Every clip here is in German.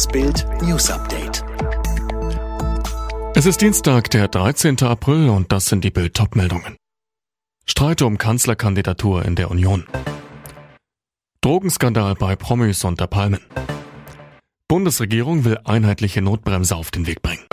Das Bild News Update. Es ist Dienstag, der 13. April und das sind die Bild meldungen Streit um Kanzlerkandidatur in der Union. Drogenskandal bei Promis unter Palmen. Bundesregierung will einheitliche Notbremse auf den Weg bringen.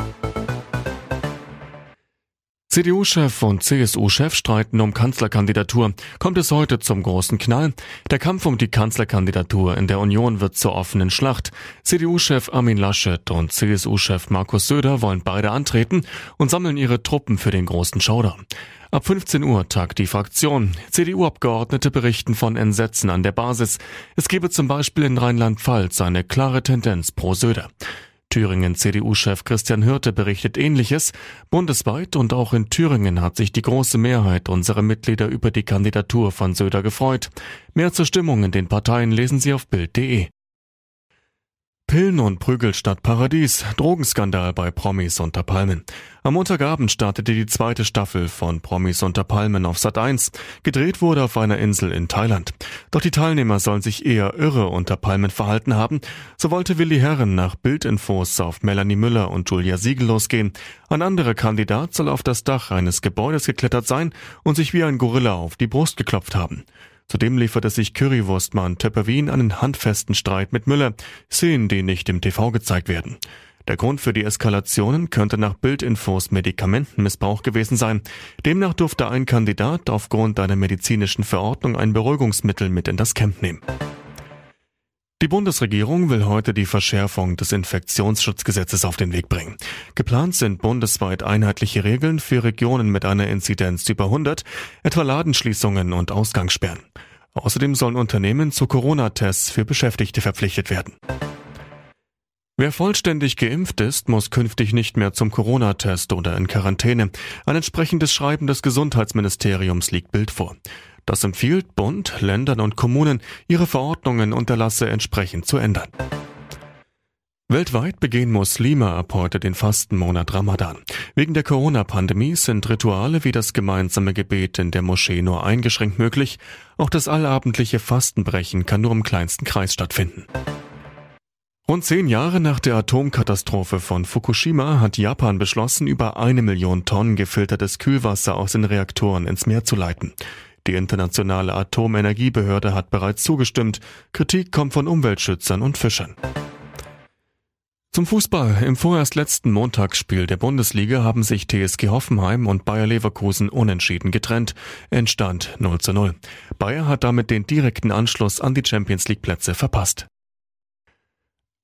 CDU-Chef und CSU-Chef streiten um Kanzlerkandidatur. Kommt es heute zum großen Knall? Der Kampf um die Kanzlerkandidatur in der Union wird zur offenen Schlacht. CDU-Chef Armin Laschet und CSU-Chef Markus Söder wollen beide antreten und sammeln ihre Truppen für den großen Showdown. Ab 15 Uhr tagt die Fraktion. CDU-Abgeordnete berichten von Entsetzen an der Basis. Es gebe zum Beispiel in Rheinland-Pfalz eine klare Tendenz pro Söder. Thüringen CDU-Chef Christian Hürte berichtet ähnliches. Bundesweit und auch in Thüringen hat sich die große Mehrheit unserer Mitglieder über die Kandidatur von Söder gefreut. Mehr zur Stimmung in den Parteien lesen Sie auf Bild.de. Pillen und Prügel statt Paradies. Drogenskandal bei Promis unter Palmen. Am Montagabend startete die zweite Staffel von Promis unter Palmen auf Sat 1. Gedreht wurde auf einer Insel in Thailand. Doch die Teilnehmer sollen sich eher irre unter Palmen verhalten haben. So wollte Willi Herren nach Bildinfos auf Melanie Müller und Julia Siegel losgehen. Ein anderer Kandidat soll auf das Dach eines Gebäudes geklettert sein und sich wie ein Gorilla auf die Brust geklopft haben. Zudem lieferte sich Currywurstmann Töpperwien einen handfesten Streit mit Müller, Szenen, die nicht im TV gezeigt werden. Der Grund für die Eskalationen könnte nach Bildinfos Medikamentenmissbrauch gewesen sein. Demnach durfte ein Kandidat aufgrund einer medizinischen Verordnung ein Beruhigungsmittel mit in das Camp nehmen. Die Bundesregierung will heute die Verschärfung des Infektionsschutzgesetzes auf den Weg bringen. Geplant sind bundesweit einheitliche Regeln für Regionen mit einer Inzidenz über 100, etwa Ladenschließungen und Ausgangssperren. Außerdem sollen Unternehmen zu Corona-Tests für Beschäftigte verpflichtet werden. Wer vollständig geimpft ist, muss künftig nicht mehr zum Corona-Test oder in Quarantäne. Ein entsprechendes Schreiben des Gesundheitsministeriums liegt Bild vor. Das empfiehlt Bund, Ländern und Kommunen, ihre Verordnungen und Erlasse entsprechend zu ändern. Weltweit begehen Muslime ab heute den Fastenmonat Ramadan. Wegen der Corona-Pandemie sind Rituale wie das gemeinsame Gebet in der Moschee nur eingeschränkt möglich. Auch das allabendliche Fastenbrechen kann nur im kleinsten Kreis stattfinden. Rund zehn Jahre nach der Atomkatastrophe von Fukushima hat Japan beschlossen, über eine Million Tonnen gefiltertes Kühlwasser aus den Reaktoren ins Meer zu leiten. Die internationale Atomenergiebehörde hat bereits zugestimmt. Kritik kommt von Umweltschützern und Fischern. Zum Fußball. Im vorerst letzten Montagsspiel der Bundesliga haben sich TSG Hoffenheim und Bayer Leverkusen unentschieden getrennt. Endstand 0 zu 0. Bayer hat damit den direkten Anschluss an die Champions League Plätze verpasst.